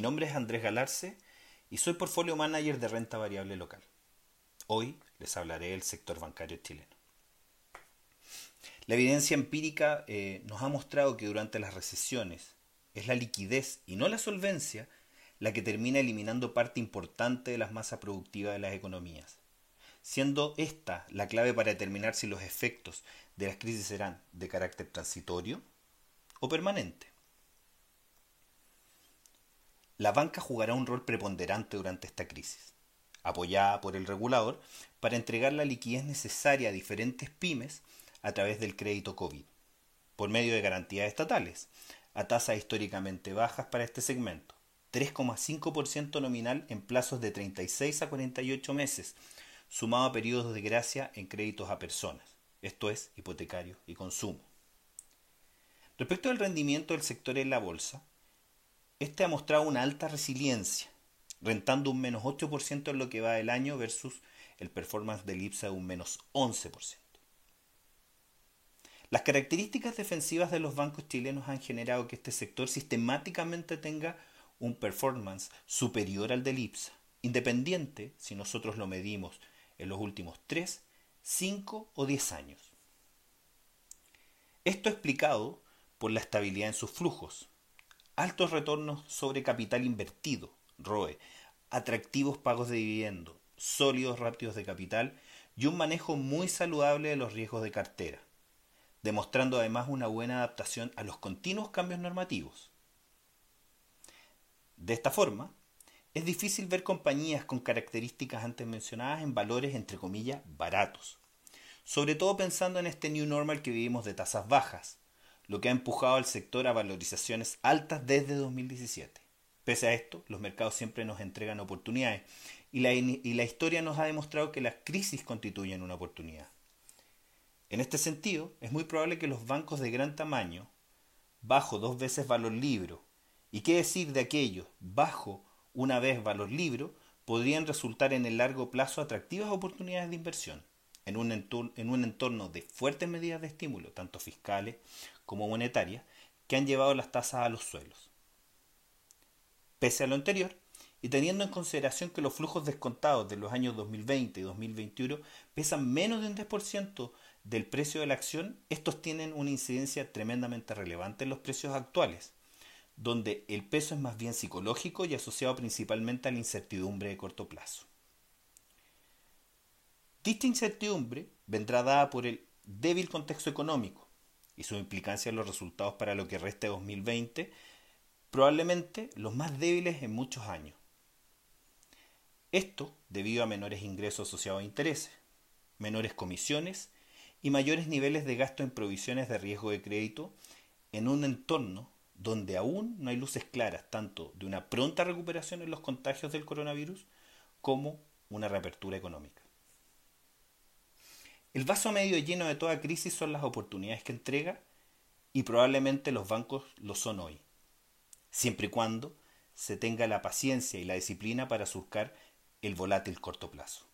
nombre es Andrés Galarce y soy portfolio manager de renta variable local. Hoy les hablaré del sector bancario chileno. La evidencia empírica eh, nos ha mostrado que durante las recesiones es la liquidez y no la solvencia la que termina eliminando parte importante de las masas productivas de las economías, siendo esta la clave para determinar si los efectos de las crisis serán de carácter transitorio o permanente. La banca jugará un rol preponderante durante esta crisis, apoyada por el regulador para entregar la liquidez necesaria a diferentes pymes a través del crédito COVID, por medio de garantías estatales, a tasas históricamente bajas para este segmento, 3,5% nominal en plazos de 36 a 48 meses, sumado a periodos de gracia en créditos a personas, esto es, hipotecario y consumo. Respecto al rendimiento del sector en la bolsa, este ha mostrado una alta resiliencia, rentando un menos 8% en lo que va del año versus el performance del IPSA de un menos 11%. Las características defensivas de los bancos chilenos han generado que este sector sistemáticamente tenga un performance superior al del IPSA, independiente si nosotros lo medimos en los últimos 3, 5 o 10 años. Esto explicado por la estabilidad en sus flujos, altos retornos sobre capital invertido, ROE, atractivos pagos de dividendo, sólidos rápidos de capital y un manejo muy saludable de los riesgos de cartera demostrando además una buena adaptación a los continuos cambios normativos. De esta forma, es difícil ver compañías con características antes mencionadas en valores entre comillas baratos, sobre todo pensando en este new normal que vivimos de tasas bajas, lo que ha empujado al sector a valorizaciones altas desde 2017. Pese a esto, los mercados siempre nos entregan oportunidades y la, historia nos ha demostrado que las crisis constituyen una oportunidad. En este sentido, es muy probable que los bancos de gran tamaño, bajo dos veces valor libro, y qué decir de aquellos bajo una vez valor libro, podrían resultar en el largo plazo atractivas oportunidades de inversión en un, entorno, en un entorno de fuertes medidas de estímulo, tanto fiscales como monetarias, que han llevado las tasas a los suelos. Pese a lo anterior, y teniendo en consideración que los flujos descontados de los años 2020 y 2021 pesan menos de un 10% del precio de la acción, estos tienen una incidencia tremendamente relevante en los precios actuales, donde el peso es más bien psicológico y asociado principalmente a la incertidumbre de corto plazo. Dicha incertidumbre vendrá dada por el débil contexto económico y su implicancia en los resultados para lo que resta de 2020, probablemente los más débiles en muchos años. Esto debido a menores ingresos asociados a intereses, menores comisiones y mayores niveles de gasto en provisiones de riesgo de crédito en un entorno donde aún no hay luces claras tanto de una pronta recuperación en los contagios del coronavirus como una reapertura económica. El vaso medio lleno de toda crisis son las oportunidades que entrega y probablemente los bancos lo son hoy, siempre y cuando se tenga la paciencia y la disciplina para surcar el volátil corto plazo.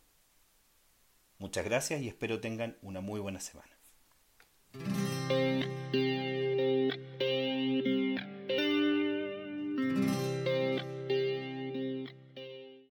Muchas gracias y espero tengan una muy buena semana.